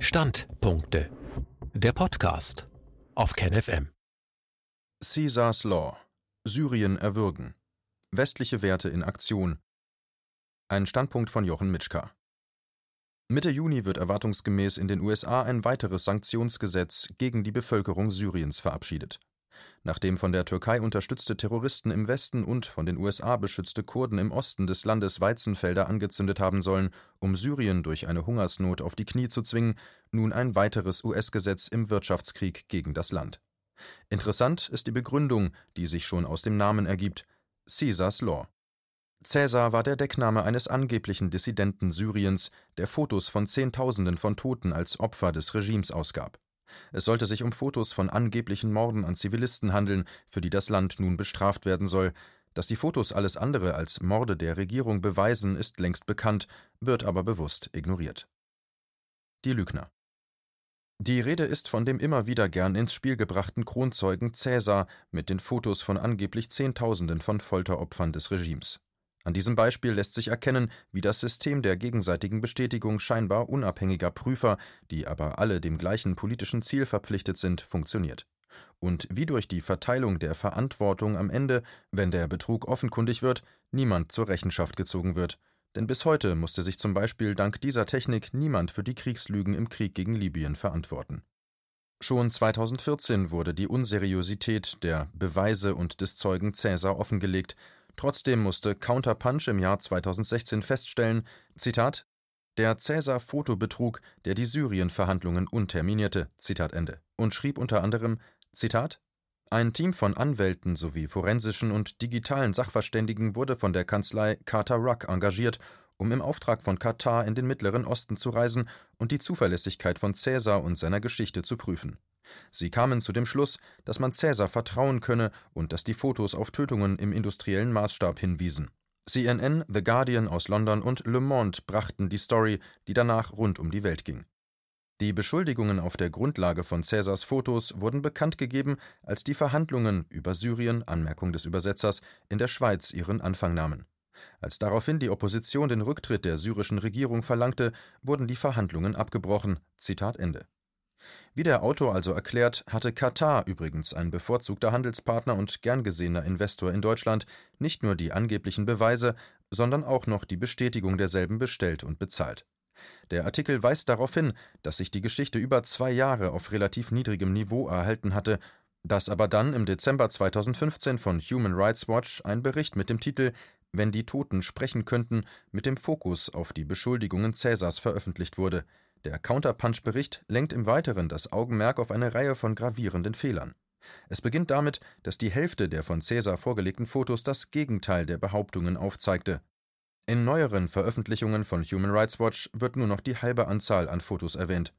Standpunkte. Der Podcast auf KenFM. Caesars Law. Syrien erwürgen. Westliche Werte in Aktion. Ein Standpunkt von Jochen Mitschka. Mitte Juni wird erwartungsgemäß in den USA ein weiteres Sanktionsgesetz gegen die Bevölkerung Syriens verabschiedet. Nachdem von der Türkei unterstützte Terroristen im Westen und von den USA beschützte Kurden im Osten des Landes Weizenfelder angezündet haben sollen, um Syrien durch eine Hungersnot auf die Knie zu zwingen, nun ein weiteres US-Gesetz im Wirtschaftskrieg gegen das Land. Interessant ist die Begründung, die sich schon aus dem Namen ergibt: Caesars Law. Cäsar war der Deckname eines angeblichen Dissidenten Syriens, der Fotos von Zehntausenden von Toten als Opfer des Regimes ausgab. Es sollte sich um Fotos von angeblichen Morden an Zivilisten handeln, für die das Land nun bestraft werden soll. Dass die Fotos alles andere als Morde der Regierung beweisen, ist längst bekannt, wird aber bewusst ignoriert. Die Lügner. Die Rede ist von dem immer wieder gern ins Spiel gebrachten Kronzeugen Cäsar mit den Fotos von angeblich Zehntausenden von Folteropfern des Regimes. An diesem Beispiel lässt sich erkennen, wie das System der gegenseitigen Bestätigung scheinbar unabhängiger Prüfer, die aber alle dem gleichen politischen Ziel verpflichtet sind, funktioniert. Und wie durch die Verteilung der Verantwortung am Ende, wenn der Betrug offenkundig wird, niemand zur Rechenschaft gezogen wird. Denn bis heute musste sich zum Beispiel dank dieser Technik niemand für die Kriegslügen im Krieg gegen Libyen verantworten. Schon 2014 wurde die Unseriosität der Beweise und des Zeugen Cäsar offengelegt, Trotzdem musste Counterpunch im Jahr 2016 feststellen: Zitat, Der Cäsar-Fotobetrug, der die Syrien-Verhandlungen unterminierte. Zitat Ende. Und schrieb unter anderem: Zitat, Ein Team von Anwälten sowie forensischen und digitalen Sachverständigen wurde von der Kanzlei Carter Ruck engagiert, um im Auftrag von Katar in den Mittleren Osten zu reisen und die Zuverlässigkeit von Cäsar und seiner Geschichte zu prüfen. Sie kamen zu dem Schluss, dass man Cäsar vertrauen könne und dass die Fotos auf Tötungen im industriellen Maßstab hinwiesen. CNN, The Guardian aus London und Le Monde brachten die Story, die danach rund um die Welt ging. Die Beschuldigungen auf der Grundlage von Cäsars Fotos wurden bekannt gegeben, als die Verhandlungen über Syrien Anmerkung des Übersetzers in der Schweiz ihren Anfang nahmen. Als daraufhin die Opposition den Rücktritt der syrischen Regierung verlangte, wurden die Verhandlungen abgebrochen. Zitat Ende. Wie der Autor also erklärt, hatte Katar, übrigens ein bevorzugter Handelspartner und gern gesehener Investor in Deutschland, nicht nur die angeblichen Beweise, sondern auch noch die Bestätigung derselben bestellt und bezahlt. Der Artikel weist darauf hin, dass sich die Geschichte über zwei Jahre auf relativ niedrigem Niveau erhalten hatte, dass aber dann im Dezember 2015 von Human Rights Watch ein Bericht mit dem Titel Wenn die Toten sprechen könnten mit dem Fokus auf die Beschuldigungen Cäsars veröffentlicht wurde. Der Counterpunch-Bericht lenkt im Weiteren das Augenmerk auf eine Reihe von gravierenden Fehlern. Es beginnt damit, dass die Hälfte der von Cäsar vorgelegten Fotos das Gegenteil der Behauptungen aufzeigte. In neueren Veröffentlichungen von Human Rights Watch wird nur noch die halbe Anzahl an Fotos erwähnt.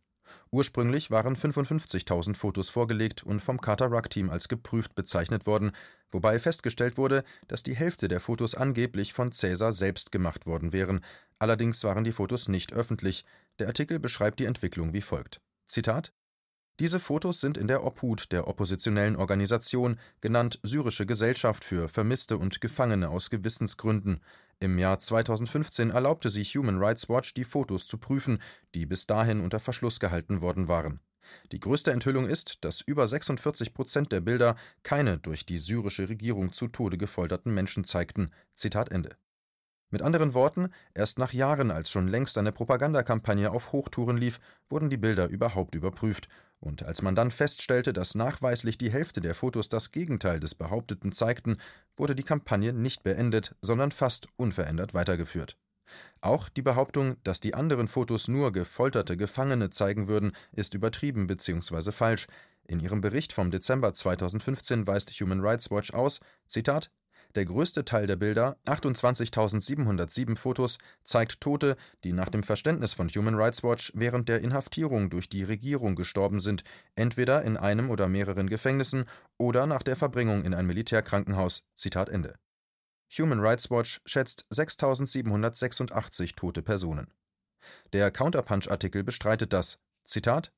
Ursprünglich waren 55.000 Fotos vorgelegt und vom Carter Ruck Team als geprüft bezeichnet worden, wobei festgestellt wurde, dass die Hälfte der Fotos angeblich von Cäsar selbst gemacht worden wären. Allerdings waren die Fotos nicht öffentlich. Der Artikel beschreibt die Entwicklung wie folgt: Zitat diese Fotos sind in der Obhut der oppositionellen Organisation, genannt Syrische Gesellschaft für Vermisste und Gefangene aus Gewissensgründen. Im Jahr 2015 erlaubte sich Human Rights Watch, die Fotos zu prüfen, die bis dahin unter Verschluss gehalten worden waren. Die größte Enthüllung ist, dass über 46 Prozent der Bilder keine durch die syrische Regierung zu Tode gefolterten Menschen zeigten. Zitat Ende. Mit anderen Worten, erst nach Jahren, als schon längst eine Propagandakampagne auf Hochtouren lief, wurden die Bilder überhaupt überprüft, und als man dann feststellte, dass nachweislich die Hälfte der Fotos das Gegenteil des Behaupteten zeigten, wurde die Kampagne nicht beendet, sondern fast unverändert weitergeführt. Auch die Behauptung, dass die anderen Fotos nur gefolterte Gefangene zeigen würden, ist übertrieben bzw. falsch. In ihrem Bericht vom Dezember 2015 weist Human Rights Watch aus, Zitat, der größte Teil der Bilder, 28.707 Fotos, zeigt Tote, die nach dem Verständnis von Human Rights Watch während der Inhaftierung durch die Regierung gestorben sind, entweder in einem oder mehreren Gefängnissen oder nach der Verbringung in ein Militärkrankenhaus. Zitat Ende. Human Rights Watch schätzt 6.786 tote Personen. Der Counterpunch-Artikel bestreitet das. Zitat: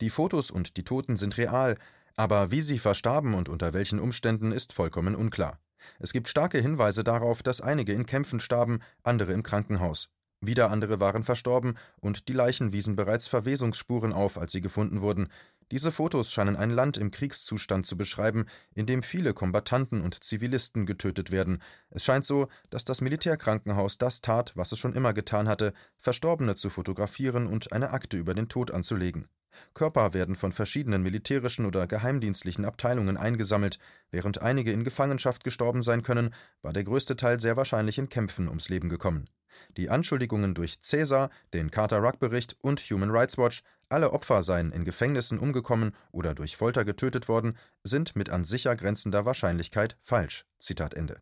Die Fotos und die Toten sind real, aber wie sie verstarben und unter welchen Umständen ist vollkommen unklar. Es gibt starke Hinweise darauf, dass einige in Kämpfen starben, andere im Krankenhaus. Wieder andere waren verstorben und die Leichen wiesen bereits Verwesungsspuren auf, als sie gefunden wurden. Diese Fotos scheinen ein Land im Kriegszustand zu beschreiben, in dem viele Kombattanten und Zivilisten getötet werden. Es scheint so, dass das Militärkrankenhaus das tat, was es schon immer getan hatte, Verstorbene zu fotografieren und eine Akte über den Tod anzulegen. Körper werden von verschiedenen militärischen oder geheimdienstlichen Abteilungen eingesammelt. Während einige in Gefangenschaft gestorben sein können, war der größte Teil sehr wahrscheinlich in Kämpfen ums Leben gekommen. Die Anschuldigungen durch Cäsar, den Carter-Ruck-Bericht und Human Rights Watch, alle Opfer seien in Gefängnissen umgekommen oder durch Folter getötet worden, sind mit an sicher grenzender Wahrscheinlichkeit falsch. Zitat Ende.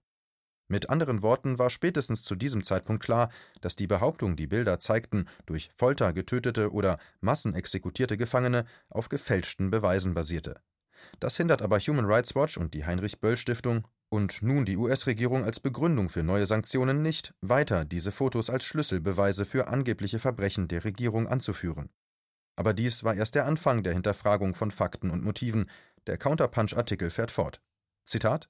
Mit anderen Worten war spätestens zu diesem Zeitpunkt klar, dass die Behauptung, die Bilder zeigten, durch Folter getötete oder massenexekutierte Gefangene, auf gefälschten Beweisen basierte. Das hindert aber Human Rights Watch und die Heinrich Böll Stiftung und nun die US-Regierung als Begründung für neue Sanktionen nicht, weiter diese Fotos als Schlüsselbeweise für angebliche Verbrechen der Regierung anzuführen. Aber dies war erst der Anfang der Hinterfragung von Fakten und Motiven. Der Counterpunch-Artikel fährt fort. Zitat: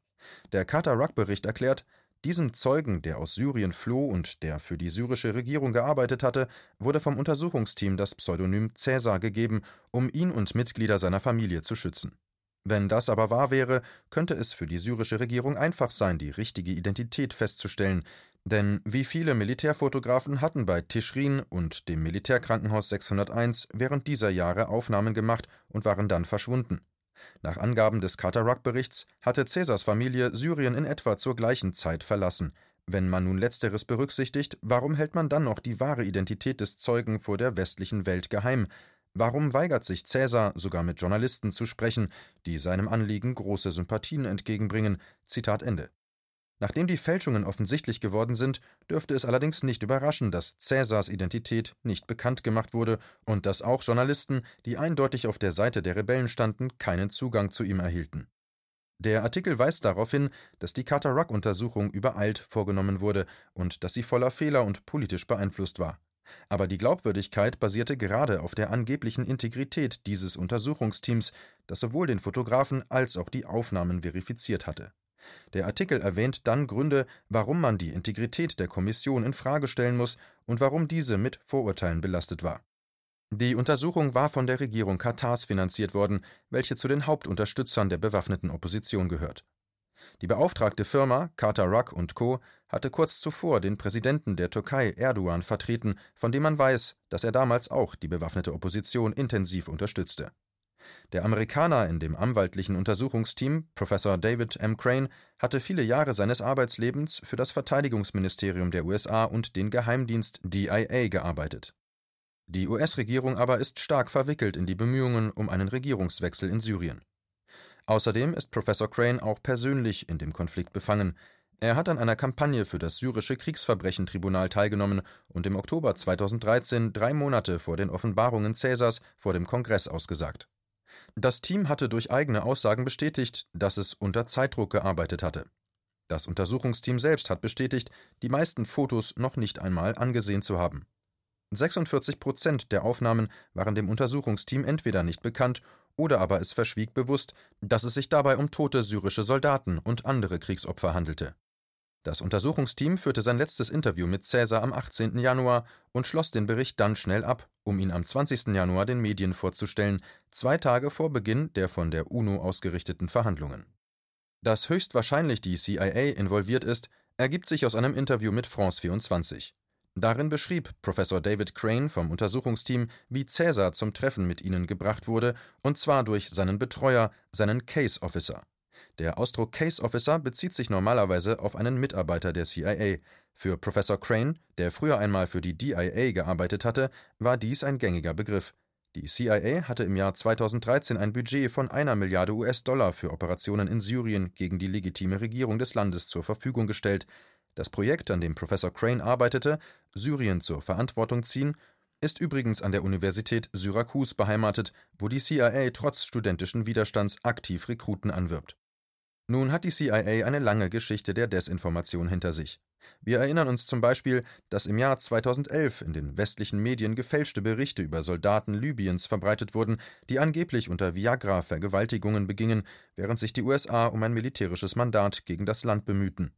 Der Carter-Ruck-Bericht erklärt, diesem Zeugen, der aus Syrien floh und der für die syrische Regierung gearbeitet hatte, wurde vom Untersuchungsteam das Pseudonym Cäsar gegeben, um ihn und Mitglieder seiner Familie zu schützen. Wenn das aber wahr wäre, könnte es für die syrische Regierung einfach sein, die richtige Identität festzustellen, denn wie viele Militärfotografen hatten bei Tischrin und dem Militärkrankenhaus 601 während dieser Jahre Aufnahmen gemacht und waren dann verschwunden. Nach Angaben des Carter-Ruck-Berichts hatte Cäsars Familie Syrien in etwa zur gleichen Zeit verlassen. Wenn man nun letzteres berücksichtigt, warum hält man dann noch die wahre Identität des Zeugen vor der westlichen Welt geheim? Warum weigert sich Cäsar, sogar mit Journalisten zu sprechen, die seinem Anliegen große Sympathien entgegenbringen? Zitat Ende. Nachdem die Fälschungen offensichtlich geworden sind, dürfte es allerdings nicht überraschen, dass Cäsars Identität nicht bekannt gemacht wurde und dass auch Journalisten, die eindeutig auf der Seite der Rebellen standen, keinen Zugang zu ihm erhielten. Der Artikel weist darauf hin, dass die Carter-Ruck-Untersuchung übereilt vorgenommen wurde und dass sie voller Fehler und politisch beeinflusst war. Aber die Glaubwürdigkeit basierte gerade auf der angeblichen Integrität dieses Untersuchungsteams, das sowohl den Fotografen als auch die Aufnahmen verifiziert hatte. Der Artikel erwähnt dann Gründe, warum man die Integrität der Kommission in Frage stellen muss und warum diese mit Vorurteilen belastet war. Die Untersuchung war von der Regierung Katars finanziert worden, welche zu den Hauptunterstützern der bewaffneten Opposition gehört. Die beauftragte Firma Carter Ruck Co. hatte kurz zuvor den Präsidenten der Türkei Erdogan vertreten, von dem man weiß, dass er damals auch die bewaffnete Opposition intensiv unterstützte. Der Amerikaner in dem anwaltlichen Untersuchungsteam, Professor David M. Crane, hatte viele Jahre seines Arbeitslebens für das Verteidigungsministerium der USA und den Geheimdienst DIA gearbeitet. Die US-Regierung aber ist stark verwickelt in die Bemühungen um einen Regierungswechsel in Syrien. Außerdem ist Professor Crane auch persönlich in dem Konflikt befangen. Er hat an einer Kampagne für das syrische Kriegsverbrechentribunal teilgenommen und im Oktober 2013, drei Monate vor den Offenbarungen Cäsars, vor dem Kongress ausgesagt. Das Team hatte durch eigene Aussagen bestätigt, dass es unter Zeitdruck gearbeitet hatte. Das Untersuchungsteam selbst hat bestätigt, die meisten Fotos noch nicht einmal angesehen zu haben. 46 Prozent der Aufnahmen waren dem Untersuchungsteam entweder nicht bekannt oder aber es verschwieg bewusst, dass es sich dabei um tote syrische Soldaten und andere Kriegsopfer handelte. Das Untersuchungsteam führte sein letztes Interview mit Cäsar am 18. Januar und schloss den Bericht dann schnell ab, um ihn am 20. Januar den Medien vorzustellen, zwei Tage vor Beginn der von der UNO ausgerichteten Verhandlungen. Dass höchstwahrscheinlich die CIA involviert ist, ergibt sich aus einem Interview mit France 24. Darin beschrieb Professor David Crane vom Untersuchungsteam, wie Cäsar zum Treffen mit ihnen gebracht wurde, und zwar durch seinen Betreuer, seinen Case Officer. Der Ausdruck Case Officer bezieht sich normalerweise auf einen Mitarbeiter der CIA. Für Professor Crane, der früher einmal für die DIA gearbeitet hatte, war dies ein gängiger Begriff. Die CIA hatte im Jahr 2013 ein Budget von einer Milliarde US-Dollar für Operationen in Syrien gegen die legitime Regierung des Landes zur Verfügung gestellt. Das Projekt, an dem Professor Crane arbeitete, Syrien zur Verantwortung ziehen, ist übrigens an der Universität Syrakus beheimatet, wo die CIA trotz studentischen Widerstands aktiv Rekruten anwirbt. Nun hat die CIA eine lange Geschichte der Desinformation hinter sich. Wir erinnern uns zum Beispiel, dass im Jahr 2011 in den westlichen Medien gefälschte Berichte über Soldaten Libyens verbreitet wurden, die angeblich unter Viagra Vergewaltigungen begingen, während sich die USA um ein militärisches Mandat gegen das Land bemühten.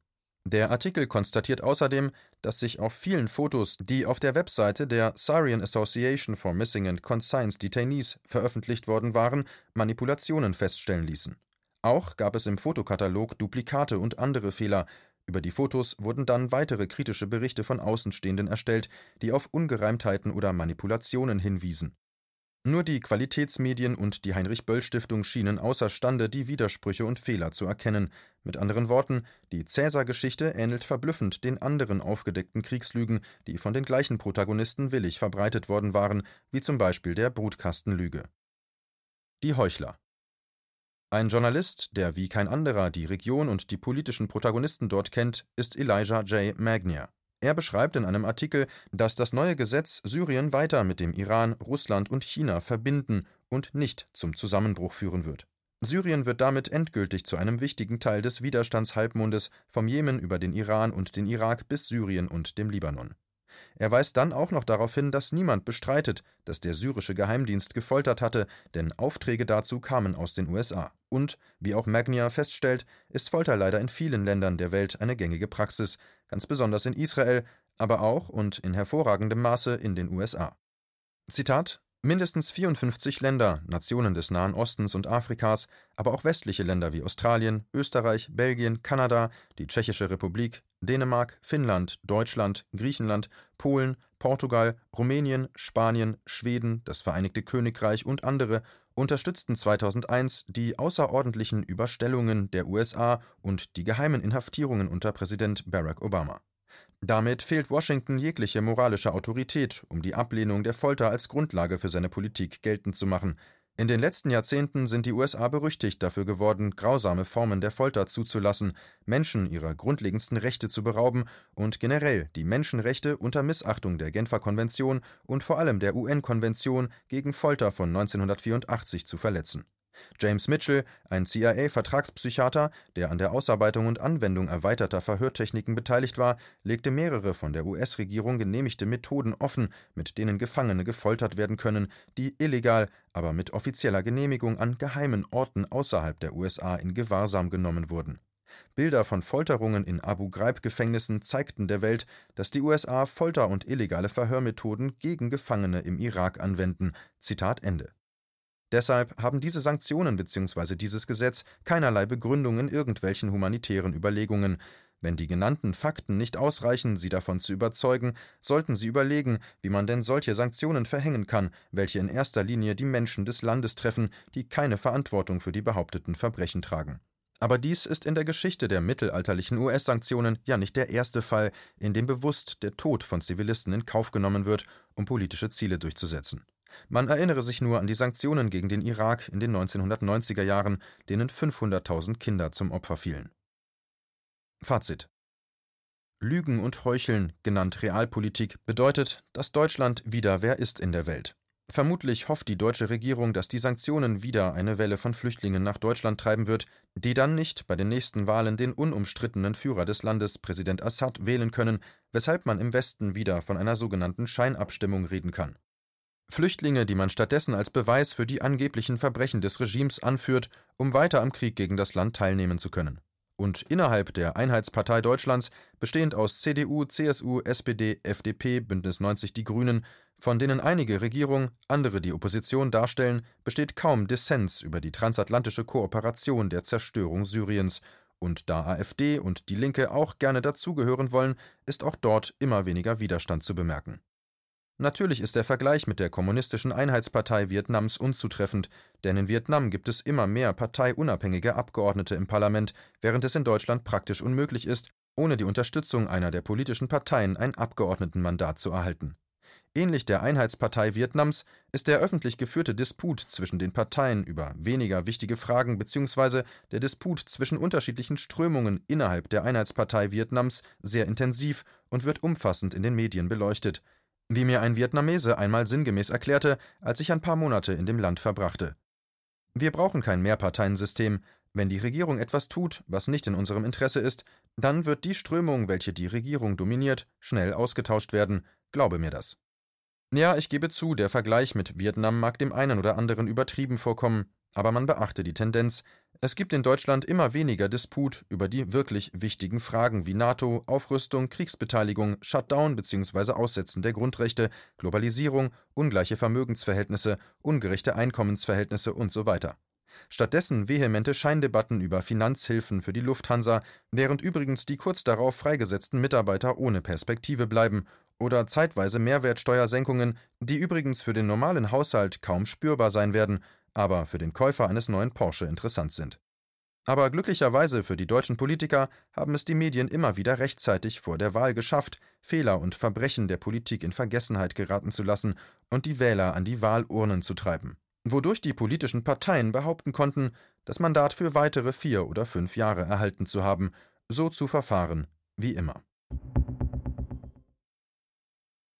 Der Artikel konstatiert außerdem, dass sich auf vielen Fotos, die auf der Webseite der Syrian Association for Missing and Consigned Detainees veröffentlicht worden waren, Manipulationen feststellen ließen. Auch gab es im Fotokatalog Duplikate und andere Fehler. Über die Fotos wurden dann weitere kritische Berichte von Außenstehenden erstellt, die auf Ungereimtheiten oder Manipulationen hinwiesen nur die Qualitätsmedien und die Heinrich-Böll-Stiftung schienen außerstande, die Widersprüche und Fehler zu erkennen. Mit anderen Worten, die Cäsar-Geschichte ähnelt verblüffend den anderen aufgedeckten Kriegslügen, die von den gleichen Protagonisten willig verbreitet worden waren, wie zum Beispiel der Brutkastenlüge. Die Heuchler Ein Journalist, der wie kein anderer die Region und die politischen Protagonisten dort kennt, ist Elijah J. Magnier. Er beschreibt in einem Artikel, dass das neue Gesetz Syrien weiter mit dem Iran, Russland und China verbinden und nicht zum Zusammenbruch führen wird. Syrien wird damit endgültig zu einem wichtigen Teil des Widerstandshalbmondes vom Jemen über den Iran und den Irak bis Syrien und dem Libanon. Er weist dann auch noch darauf hin, dass niemand bestreitet, dass der syrische Geheimdienst gefoltert hatte, denn Aufträge dazu kamen aus den USA. Und, wie auch Magnia feststellt, ist Folter leider in vielen Ländern der Welt eine gängige Praxis, ganz besonders in Israel, aber auch und in hervorragendem Maße in den USA. Zitat Mindestens 54 Länder, Nationen des Nahen Ostens und Afrikas, aber auch westliche Länder wie Australien, Österreich, Belgien, Kanada, die Tschechische Republik, Dänemark, Finnland, Deutschland, Griechenland, Polen, Portugal, Rumänien, Spanien, Schweden, das Vereinigte Königreich und andere unterstützten 2001 die außerordentlichen Überstellungen der USA und die geheimen Inhaftierungen unter Präsident Barack Obama. Damit fehlt Washington jegliche moralische Autorität, um die Ablehnung der Folter als Grundlage für seine Politik geltend zu machen. In den letzten Jahrzehnten sind die USA berüchtigt dafür geworden, grausame Formen der Folter zuzulassen, Menschen ihrer grundlegendsten Rechte zu berauben und generell die Menschenrechte unter Missachtung der Genfer Konvention und vor allem der UN-Konvention gegen Folter von 1984 zu verletzen James Mitchell, ein CIA-Vertragspsychiater, der an der Ausarbeitung und Anwendung erweiterter Verhörtechniken beteiligt war, legte mehrere von der US-Regierung genehmigte Methoden offen, mit denen Gefangene gefoltert werden können, die illegal, aber mit offizieller Genehmigung an geheimen Orten außerhalb der USA in Gewahrsam genommen wurden. Bilder von Folterungen in Abu-Ghraib-Gefängnissen zeigten der Welt, dass die USA Folter und illegale Verhörmethoden gegen Gefangene im Irak anwenden. Zitat Ende Deshalb haben diese Sanktionen bzw. dieses Gesetz keinerlei Begründung in irgendwelchen humanitären Überlegungen. Wenn die genannten Fakten nicht ausreichen, Sie davon zu überzeugen, sollten Sie überlegen, wie man denn solche Sanktionen verhängen kann, welche in erster Linie die Menschen des Landes treffen, die keine Verantwortung für die behaupteten Verbrechen tragen. Aber dies ist in der Geschichte der mittelalterlichen US-Sanktionen ja nicht der erste Fall, in dem bewusst der Tod von Zivilisten in Kauf genommen wird, um politische Ziele durchzusetzen. Man erinnere sich nur an die Sanktionen gegen den Irak in den 1990er Jahren, denen 500.000 Kinder zum Opfer fielen. Fazit Lügen und Heucheln, genannt Realpolitik, bedeutet, dass Deutschland wieder wer ist in der Welt. Vermutlich hofft die deutsche Regierung, dass die Sanktionen wieder eine Welle von Flüchtlingen nach Deutschland treiben wird, die dann nicht bei den nächsten Wahlen den unumstrittenen Führer des Landes, Präsident Assad, wählen können, weshalb man im Westen wieder von einer sogenannten Scheinabstimmung reden kann. Flüchtlinge, die man stattdessen als Beweis für die angeblichen Verbrechen des Regimes anführt, um weiter am Krieg gegen das Land teilnehmen zu können. Und innerhalb der Einheitspartei Deutschlands, bestehend aus CDU, CSU, SPD, FDP, Bündnis 90 Die Grünen, von denen einige Regierung, andere die Opposition darstellen, besteht kaum Dissens über die transatlantische Kooperation der Zerstörung Syriens, und da AfD und die Linke auch gerne dazugehören wollen, ist auch dort immer weniger Widerstand zu bemerken. Natürlich ist der Vergleich mit der Kommunistischen Einheitspartei Vietnams unzutreffend, denn in Vietnam gibt es immer mehr parteiunabhängige Abgeordnete im Parlament, während es in Deutschland praktisch unmöglich ist, ohne die Unterstützung einer der politischen Parteien ein Abgeordnetenmandat zu erhalten. Ähnlich der Einheitspartei Vietnams ist der öffentlich geführte Disput zwischen den Parteien über weniger wichtige Fragen bzw. der Disput zwischen unterschiedlichen Strömungen innerhalb der Einheitspartei Vietnams sehr intensiv und wird umfassend in den Medien beleuchtet, wie mir ein Vietnamese einmal sinngemäß erklärte, als ich ein paar Monate in dem Land verbrachte. Wir brauchen kein Mehrparteiensystem. Wenn die Regierung etwas tut, was nicht in unserem Interesse ist, dann wird die Strömung, welche die Regierung dominiert, schnell ausgetauscht werden. Glaube mir das. Ja, ich gebe zu, der Vergleich mit Vietnam mag dem einen oder anderen übertrieben vorkommen, Aber man beachte die Tendenz, es gibt in Deutschland immer weniger Disput über die wirklich wichtigen Fragen wie NATO, Aufrüstung, Kriegsbeteiligung, Shutdown bzw. Aussetzen der Grundrechte, Globalisierung, ungleiche Vermögensverhältnisse, ungerechte Einkommensverhältnisse usw. So Stattdessen vehemente Scheindebatten über Finanzhilfen für die Lufthansa, während übrigens die kurz darauf freigesetzten Mitarbeiter ohne Perspektive bleiben, oder zeitweise Mehrwertsteuersenkungen, die übrigens für den normalen Haushalt kaum spürbar sein werden, aber für den Käufer eines neuen Porsche interessant sind. Aber glücklicherweise für die deutschen Politiker haben es die Medien immer wieder rechtzeitig vor der Wahl geschafft, Fehler und Verbrechen der Politik in Vergessenheit geraten zu lassen und die Wähler an die Wahlurnen zu treiben, wodurch die politischen Parteien behaupten konnten, das Mandat für weitere vier oder fünf Jahre erhalten zu haben, so zu verfahren wie immer.